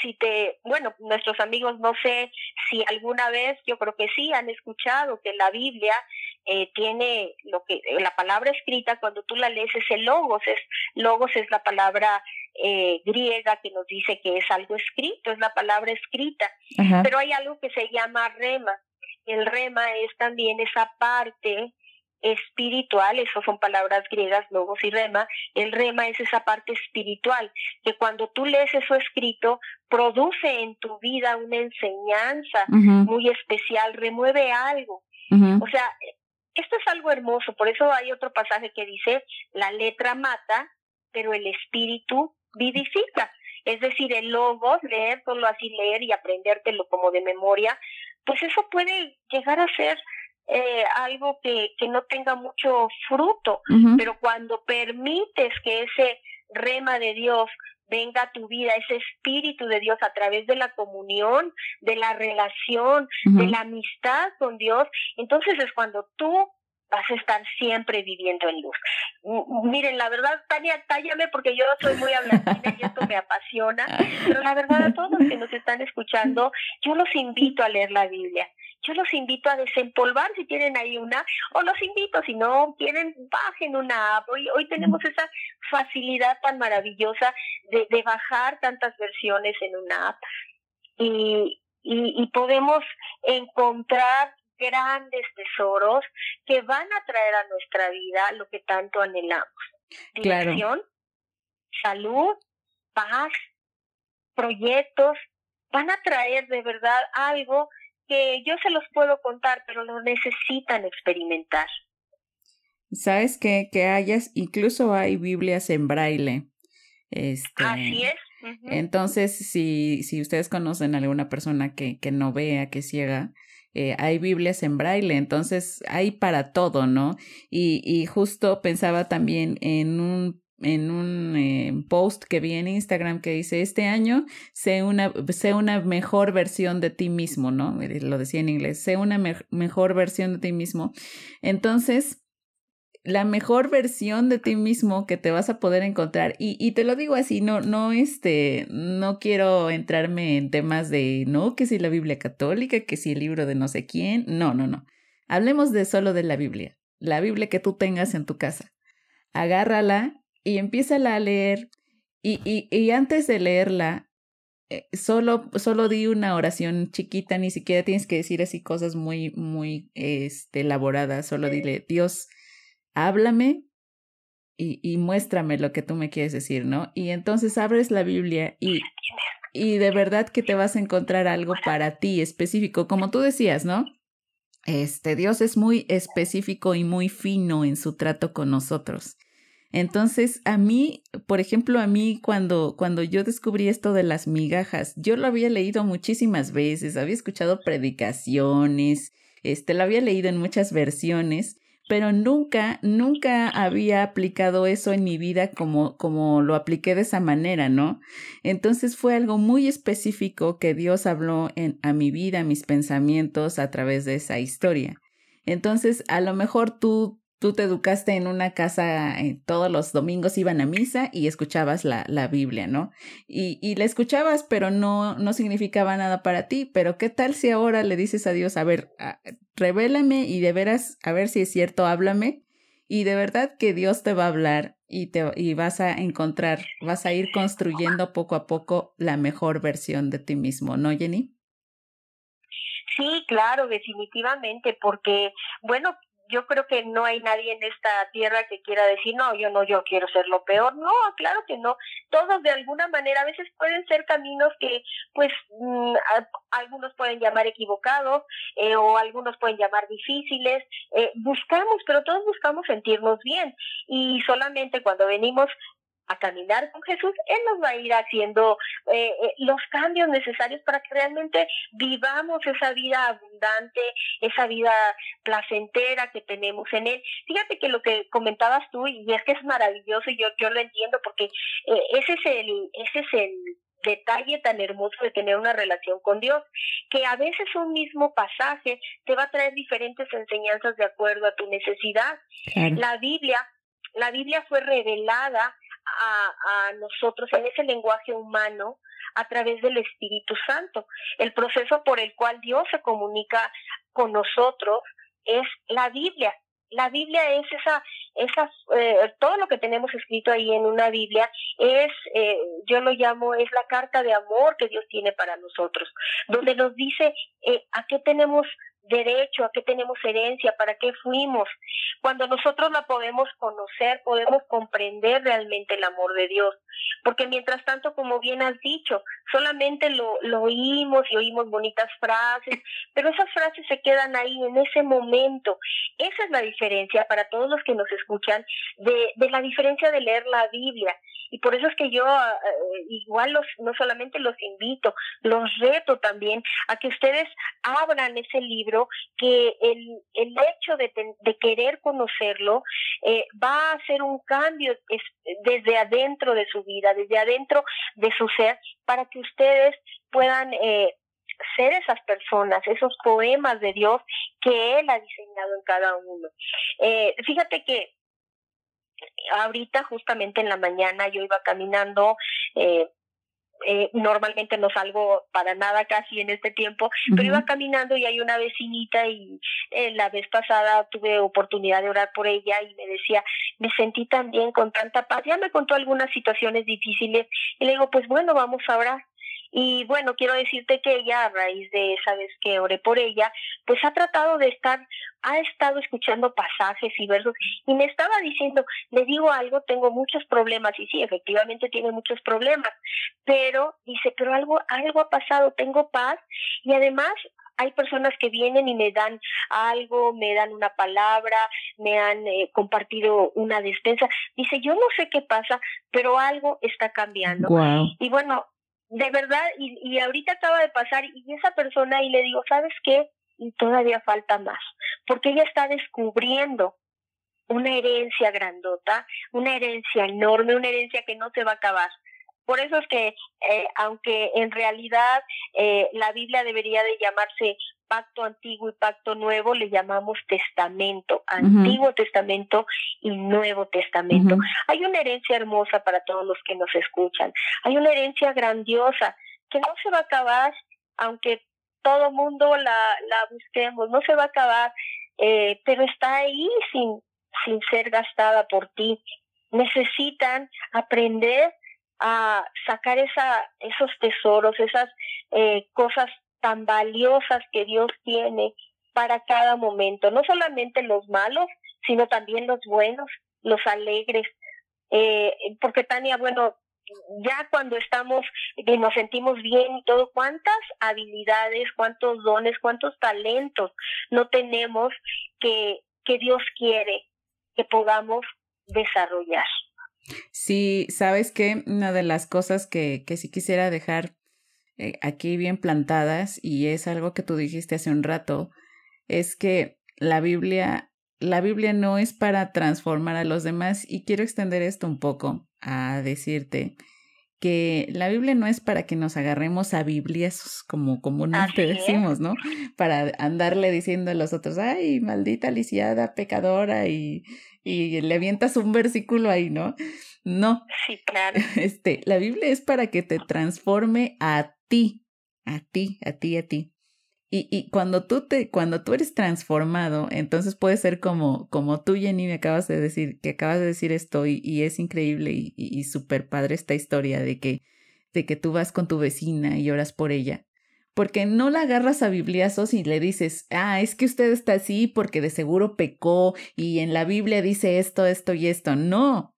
si te, bueno, nuestros amigos no sé si alguna vez, yo creo que sí, han escuchado que la Biblia eh, tiene lo que, la palabra escrita, cuando tú la lees es el logos, es, logos es la palabra eh, griega que nos dice que es algo escrito, es la palabra escrita, Ajá. pero hay algo que se llama rema. El rema es también esa parte espiritual, eso son palabras griegas, logos y rema. El rema es esa parte espiritual, que cuando tú lees eso escrito, produce en tu vida una enseñanza muy especial, remueve algo. O sea, esto es algo hermoso, por eso hay otro pasaje que dice, la letra mata, pero el espíritu vivifica. Es decir, el logos, leer, solo así leer y aprendértelo como de memoria, pues eso puede llegar a ser eh, algo que, que no tenga mucho fruto, pero cuando permites que ese rema de Dios venga a tu vida, ese espíritu de Dios a través de la comunión, de la relación, de la amistad con Dios, entonces es cuando tú vas a estar siempre viviendo en luz. M- Miren, la verdad, Tania, cállame porque yo soy muy hablatina y esto me apasiona, pero la verdad a todos los que nos están escuchando, yo los invito a leer la Biblia. Yo los invito a desempolvar si tienen ahí una, o los invito, si no quieren, bajen una app. Hoy, hoy tenemos esa facilidad tan maravillosa de, de bajar tantas versiones en una app y, y, y podemos encontrar grandes tesoros que van a traer a nuestra vida lo que tanto anhelamos. Claro. Dirección, salud, paz, proyectos, van a traer de verdad algo que yo se los puedo contar, pero lo necesitan experimentar. ¿Sabes qué? Que hayas, incluso hay Biblias en braille. Este, Así es. Entonces, si, si ustedes conocen a alguna persona que, que no vea, que ciega, eh, hay Biblias en braille, entonces hay para todo, ¿no? Y, y justo pensaba también en un, en un eh, post que vi en Instagram que dice, este año sé una, sé una mejor versión de ti mismo, ¿no? Lo decía en inglés, sé una me mejor versión de ti mismo. Entonces, la mejor versión de ti mismo que te vas a poder encontrar. Y, y te lo digo así, no, no, este, no quiero entrarme en temas de, no, que si la Biblia católica, que si el libro de no sé quién. No, no, no. Hablemos de solo de la Biblia. La Biblia que tú tengas en tu casa. Agárrala y empiézala a leer. Y, y, y antes de leerla, eh, solo, solo di una oración chiquita, ni siquiera tienes que decir así cosas muy, muy este, elaboradas. Solo dile, Dios, háblame y, y muéstrame lo que tú me quieres decir, ¿no? Y entonces abres la Biblia y, y de verdad que te vas a encontrar algo para ti específico, como tú decías, ¿no? Este Dios es muy específico y muy fino en su trato con nosotros. Entonces, a mí, por ejemplo, a mí cuando, cuando yo descubrí esto de las migajas, yo lo había leído muchísimas veces, había escuchado predicaciones, este, lo había leído en muchas versiones, pero nunca, nunca había aplicado eso en mi vida como, como lo apliqué de esa manera, ¿no? Entonces fue algo muy específico que Dios habló en, a mi vida, a mis pensamientos a través de esa historia. Entonces, a lo mejor tú, tú te educaste en una casa, eh, todos los domingos iban a misa y escuchabas la, la Biblia, ¿no? Y, y la escuchabas, pero no, no significaba nada para ti. Pero ¿qué tal si ahora le dices a Dios, a ver, a, revélame y de veras, a ver si es cierto, háblame? Y de verdad que Dios te va a hablar y, te, y vas a encontrar, vas a ir construyendo poco a poco la mejor versión de ti mismo, ¿no, Jenny? Sí, claro, definitivamente, porque, bueno, yo creo que no hay nadie en esta tierra que quiera decir, no, yo no, yo quiero ser lo peor. No, claro que no. Todos de alguna manera, a veces pueden ser caminos que, pues, mm, algunos pueden llamar equivocados eh, o algunos pueden llamar difíciles. Eh, buscamos, pero todos buscamos sentirnos bien. Y solamente cuando venimos a caminar con Jesús, Él nos va a ir haciendo eh, eh, los cambios necesarios para que realmente vivamos esa vida abundante, esa vida placentera que tenemos en Él. Fíjate que lo que comentabas tú, y es que es maravilloso, y yo, yo lo entiendo, porque eh, ese, es el, ese es el detalle tan hermoso de tener una relación con Dios, que a veces un mismo pasaje te va a traer diferentes enseñanzas de acuerdo a tu necesidad. La Biblia, la Biblia fue revelada a, nosotros en ese lenguaje humano a través del Espíritu Santo. El proceso por el cual Dios se comunica con nosotros es la Biblia. La Biblia es esa, esa eh, todo lo que tenemos escrito ahí en una Biblia es, eh, yo lo llamo, es la carta de amor que Dios tiene para nosotros, donde nos dice eh, a qué tenemos derecho, a qué tenemos herencia, para qué fuimos. Cuando nosotros la podemos conocer, podemos comprender realmente el amor de Dios. Porque mientras tanto, como bien has dicho, solamente lo, lo oímos y oímos bonitas frases, pero esas frases se quedan ahí en ese momento. Esa es la diferencia para todos los que nos escuchan de, de la diferencia de leer la Biblia. Y por eso es que yo ah, eh, igual los, no solamente los invito, los reto también a que ustedes abran ese libro, que el, el hecho de, querer conocerlo eh, va a hacer un cambio desde adentro de su vida, desde adentro de su ser, para que ustedes puedan eh, ser esas personas, esos poemas de Dios que Él ha diseñado en cada uno. Eh, fíjate que ahorita justamente en la mañana yo iba caminando eh, normalmente no salgo para nada casi en este tiempo, pero iba caminando y hay una vecinita y eh, la vez pasada tuve oportunidad de orar por ella y me decía, me sentí tan bien con tanta paz, ya me contó algunas situaciones difíciles y le digo, pues bueno, vamos a orar. Y bueno, quiero decirte que ella, a raíz de esa vez que oré por ella, pues ha tratado de estar, ha estado escuchando pasajes y versos y me estaba diciendo, le digo algo, tengo muchos problemas y sí, efectivamente tiene muchos problemas, pero dice, pero algo, algo ha pasado, tengo paz y además hay personas que vienen y me dan algo, me dan una palabra, me han eh, compartido una despensa. Dice, yo no sé qué pasa, pero algo está cambiando. Y bueno, de verdad, y, y ahorita acaba de pasar, y esa persona, y le digo, ¿sabes qué? Y todavía falta más, porque ella está descubriendo una herencia grandota, una herencia enorme, una herencia que no se va a acabar. Por eso es que, eh, aunque en realidad eh, la Biblia debería de llamarse pacto antiguo y pacto nuevo, le llamamos testamento, antiguo testamento y nuevo testamento. Hay una herencia hermosa para todos los que nos escuchan. Hay una herencia grandiosa que no se va a acabar, aunque todo mundo la, la busquemos, no se va a acabar, eh, pero está ahí sin, sin ser gastada por ti. Necesitan aprender a sacar esa, esos tesoros, esas eh, cosas tan valiosas que Dios tiene para cada momento, no solamente los malos, sino también los buenos, los alegres, eh, porque Tania, bueno, ya cuando estamos y nos sentimos bien y todo, cuántas habilidades, cuántos dones, cuántos talentos no tenemos que, que Dios quiere que podamos desarrollar. Sí, sabes que una de las cosas que, que sí quisiera dejar eh, aquí bien plantadas, y es algo que tú dijiste hace un rato, es que la Biblia, la Biblia no es para transformar a los demás, y quiero extender esto un poco a decirte que la Biblia no es para que nos agarremos a Biblias como comúnmente decimos, ¿no? Para andarle diciendo a los otros, ay, maldita lisiada, pecadora, y, y le avientas un versículo ahí, ¿no? No. Sí, claro. Este, la Biblia es para que te transforme a ti, a ti, a ti, a ti. Y, y cuando tú te, cuando tú eres transformado, entonces puede ser como, como tú, Jenny, me acabas de decir, que acabas de decir esto, y, y es increíble y, y, súper padre esta historia de que, de que tú vas con tu vecina y oras por ella. Porque no la agarras a bibliazos y le dices, ah, es que usted está así porque de seguro pecó y en la Biblia dice esto, esto y esto. No.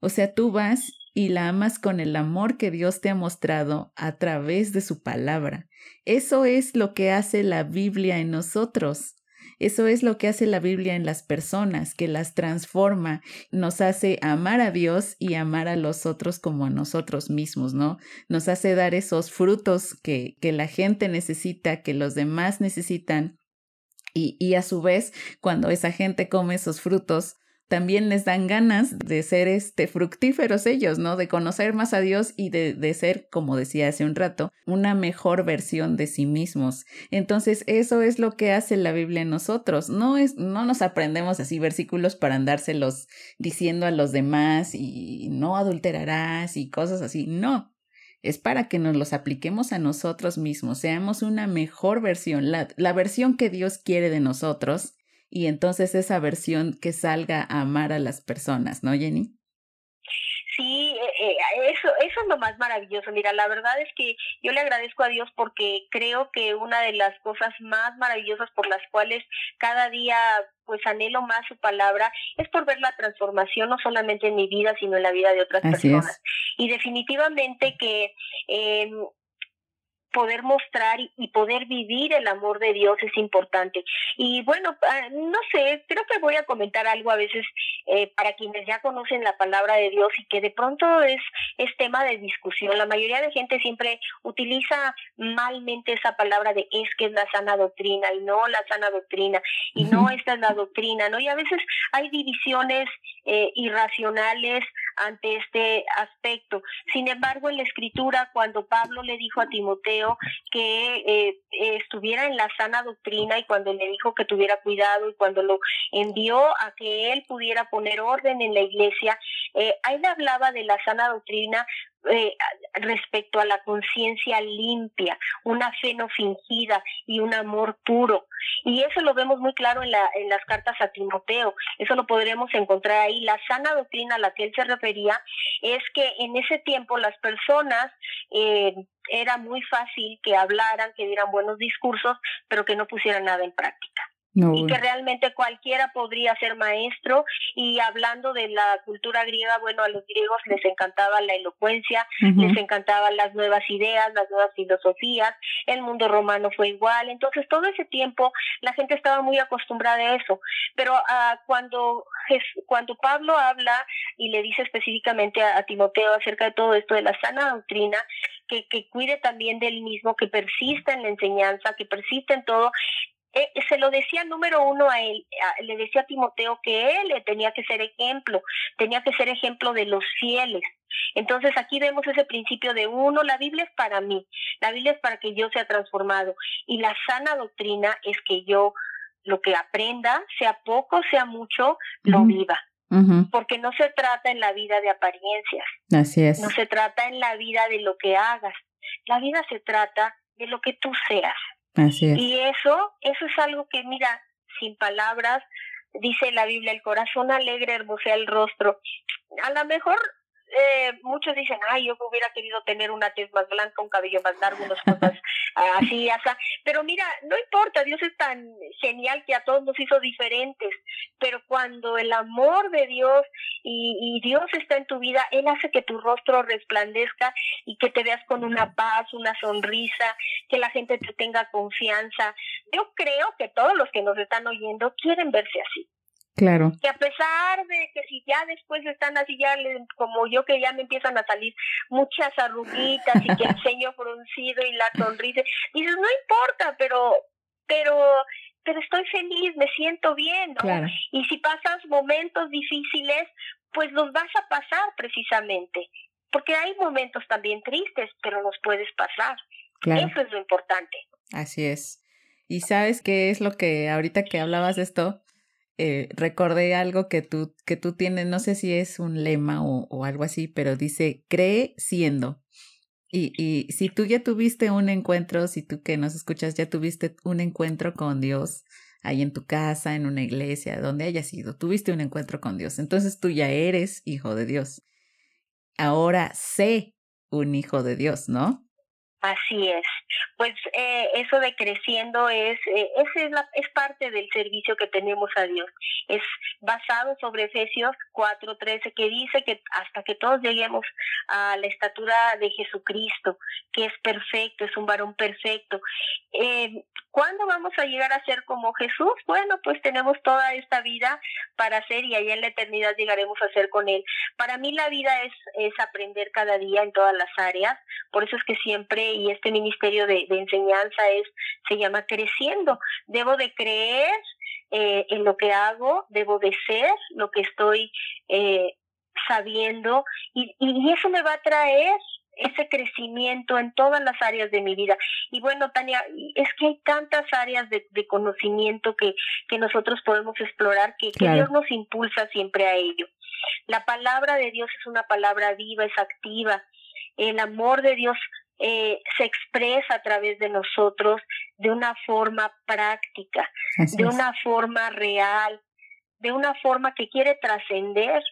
O sea, tú vas y la amas con el amor que Dios te ha mostrado a través de su palabra. Eso es lo que hace la Biblia en nosotros. Eso es lo que hace la Biblia en las personas, que las transforma, nos hace amar a Dios y amar a los otros como a nosotros mismos, ¿no? Nos hace dar esos frutos que, que la gente necesita, que los demás necesitan. Y, y a su vez, cuando esa gente come esos frutos, también les dan ganas de ser este fructíferos ellos, ¿no? De conocer más a Dios y de, de, ser, como decía hace un rato, una mejor versión de sí mismos. Entonces, eso es lo que hace la Biblia en nosotros. No es, no nos aprendemos así versículos para andárselos diciendo a los demás y no adulterarás y cosas así. No. Es para que nos los apliquemos a nosotros mismos, seamos una mejor versión, la, la versión que Dios quiere de nosotros y entonces esa versión que salga a amar a las personas, ¿no, Jenny? Sí, eh, eh, eso, eso es lo más maravilloso. Mira, la verdad es que yo le agradezco a Dios porque creo que una de las cosas más maravillosas por las cuales cada día pues anhelo más su palabra es por ver la transformación no solamente en mi vida sino en la vida de otras personas. Y definitivamente que eh, poder mostrar y poder vivir el amor de Dios es importante. Y bueno, ah, no sé, creo que voy a comentar algo a veces eh, para quienes ya conocen la palabra de Dios y que de pronto es, es tema de discusión. La mayoría de gente siempre utiliza malmente esa palabra de es que es la sana doctrina y no la sana doctrina y no esta es la doctrina, ¿no? Y a veces hay divisiones eh, irracionales ante este aspecto. Sin embargo, en la escritura, cuando Pablo le dijo a Timoteo que eh, estuviera en la sana doctrina y cuando le dijo que tuviera cuidado y cuando lo envió a que él pudiera poner orden en la iglesia, eh, ahí le hablaba de la sana doctrina eh, respecto a la conciencia limpia, una fe no fingida y un amor puro. Y eso lo vemos muy claro en, la, en las cartas a Timoteo, eso lo podremos encontrar ahí. La sana doctrina a la que él se refería es que en ese tiempo las personas eh, era muy fácil que hablaran, que dieran buenos discursos, pero que no pusieran nada en práctica y que realmente cualquiera podría ser maestro. Y hablando de la cultura griega, bueno, a los griegos les encantaba la elocuencia, les encantaban las nuevas ideas, las nuevas filosofías, el mundo romano fue igual. Entonces, todo ese tiempo la gente estaba muy acostumbrada a eso. Pero uh, cuando, cuando Pablo habla y le dice específicamente a, a Timoteo acerca de todo esto de la sana doctrina, que, que cuide también del mismo, que persista en la enseñanza, que persista en todo, eh, se lo decía número uno a él, le decía a Timoteo que él tenía que ser ejemplo, tenía que ser ejemplo de los fieles. Entonces aquí vemos ese principio de uno, la Biblia es para mí, la Biblia es para que yo sea transformado y la sana doctrina es que yo lo que aprenda, sea poco, sea mucho, lo viva. Porque no se trata en la vida de apariencias. Así es. No se trata en la vida de lo que hagas. La vida se trata de lo que tú seas. Y eso, eso es algo que, mira, sin palabras, dice la Biblia, el corazón alegre hermosea el rostro. A lo mejor eh, muchos dicen, ay, yo hubiera querido tener una tez más blanca, un cabello más largo, unas cosas así, así. Pero mira, no importa, Dios es tan genial que a todos nos hizo diferentes. Pero cuando el amor de Dios y, y Dios está en tu vida, Él hace que tu rostro resplandezca y que te veas con una paz, una sonrisa, que la gente te tenga confianza. Yo creo que todos los que nos están oyendo quieren verse así. Claro. Que a pesar de que si ya después están así, ya como yo que ya me empiezan a salir muchas arruguitas y que el ceño fruncido y la sonrisa, dices, no importa, pero, pero, pero estoy feliz, me siento bien, ¿no? Y si pasas momentos difíciles, pues los vas a pasar precisamente, porque hay momentos también tristes, pero los puedes pasar. Eso es lo importante. Así es. Y sabes qué es lo que ahorita que hablabas de esto, eh, recordé algo que tú, que tú tienes, no sé si es un lema o, o algo así, pero dice, cree siendo. Y, y, si tú ya tuviste un encuentro, si tú que nos escuchas ya tuviste un encuentro con Dios, ahí en tu casa, en una iglesia, donde haya sido, tuviste un encuentro con Dios, entonces tú ya eres hijo de Dios. Ahora sé un hijo de Dios, ¿no? Así es. Pues eh, eso de creciendo es, eh, es, la, es parte del servicio que tenemos a Dios. Es basado sobre Efesios 4:13 que dice que hasta que todos lleguemos a la estatura de Jesucristo, que es perfecto, es un varón perfecto. Eh, ¿Cuándo vamos a llegar a ser como Jesús? Bueno, pues tenemos toda esta vida para ser y allá en la eternidad llegaremos a ser con Él. Para mí la vida es, es aprender cada día en todas las áreas, por eso es que siempre y este ministerio de, enseñanza es, se llama creciendo. Debo de creer eh, en lo que hago, debo de ser lo que estoy eh, sabiendo y, y eso me va a traer ese crecimiento en todas las áreas de mi vida. Y bueno, Tania, es que hay tantas áreas de, conocimiento que, que nosotros podemos explorar que, que Dios nos impulsa siempre a ello. La palabra de Dios es una palabra viva, es activa. El amor de Dios eh, se expresa a través de nosotros de una forma práctica, de una forma real, de una forma que quiere trascender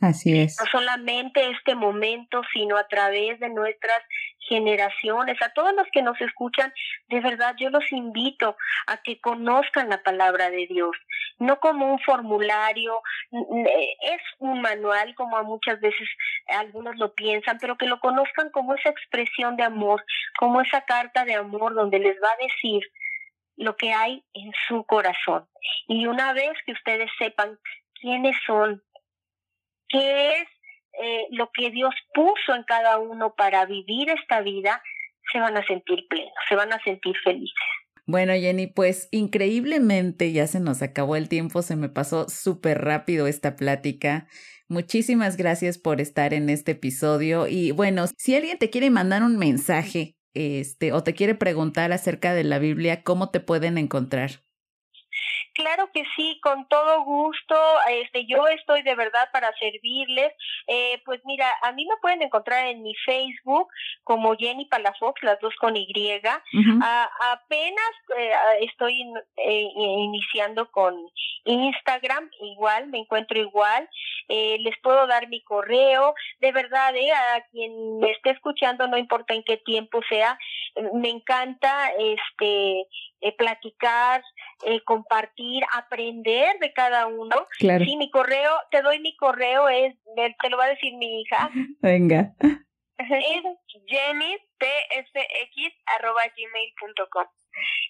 Así es. No solamente este momento, sino a través de nuestras generaciones. A todos los que nos escuchan, de verdad yo los invito a que conozcan la palabra de Dios, no como un formulario, es un manual como muchas veces algunos lo piensan, pero que lo conozcan como esa expresión de amor, como esa carta de amor donde les va a decir lo que hay en su corazón. Y una vez que ustedes sepan quiénes son, qué es eh, lo que Dios puso en cada uno para vivir esta vida, se van a sentir plenos, se van a sentir felices. Bueno, Jenny, pues increíblemente ya se nos acabó el tiempo, se me pasó súper rápido esta plática. Muchísimas gracias por estar en este episodio y bueno, si alguien te quiere mandar un mensaje este o te quiere preguntar acerca de la Biblia, ¿cómo te pueden encontrar? Claro que sí, con todo gusto. Este, yo estoy de verdad para servirles. Eh, pues mira, a mí me pueden encontrar en mi Facebook como Jenny Palafox, las dos con Y. apenas eh, estoy eh, iniciando con Instagram, igual, me encuentro igual. les puedo dar mi correo. De verdad, a quien me esté escuchando, no importa en qué tiempo sea, me encanta este platicar, compartir, aprender de cada uno. Claro. Sí, mi correo, te doy mi correo, es, te lo va a decir mi hija. Venga. Es jennytsx.gmail.com.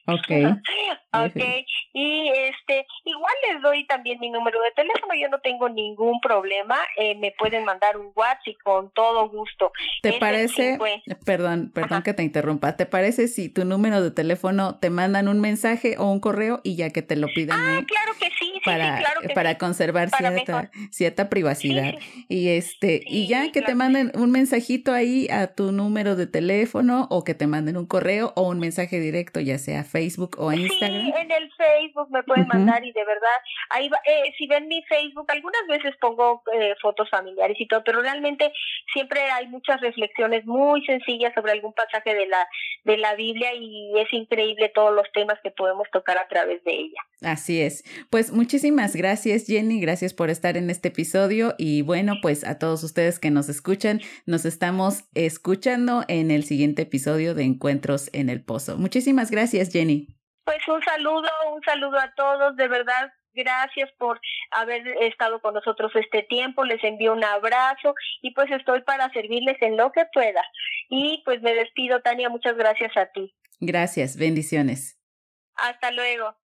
Okay. okay. Y este, igual les doy también mi número de teléfono, yo no tengo ningún problema, eh, me pueden mandar un WhatsApp y con todo gusto. ¿Te parece? Perdón, perdón que te interrumpa. ¿Te parece si tu número de teléfono te mandan un mensaje o un correo y ya que te lo pidan? Ah, claro que sí, para, para conservar cierta, cierta privacidad. y este, y ya que te manden un mensajito ahí a tu número de teléfono o que te manden un correo o un mensaje directo, ya sea Facebook o Instagram. Sí, en el Facebook me pueden mandar y de verdad, ahí eh, si ven mi Facebook, algunas veces pongo eh, fotos familiares y todo, pero realmente siempre hay muchas reflexiones muy sencillas sobre algún pasaje de la, de la Biblia y es increíble todos los temas que podemos tocar a través de ella. Así es. Pues muchísimas gracias Jenny, gracias por estar en este episodio y bueno, pues a todos ustedes que nos escuchan, nos estamos escuchando en el siguiente episodio de Encuentros en el Pozo. Muchísimas gracias Jenny. Pues un saludo, un saludo a todos, de verdad gracias por haber estado con nosotros este tiempo, les envío un abrazo y pues estoy para servirles en lo que pueda. Y pues me despido, Tania, muchas gracias a ti. Gracias, bendiciones. Hasta luego.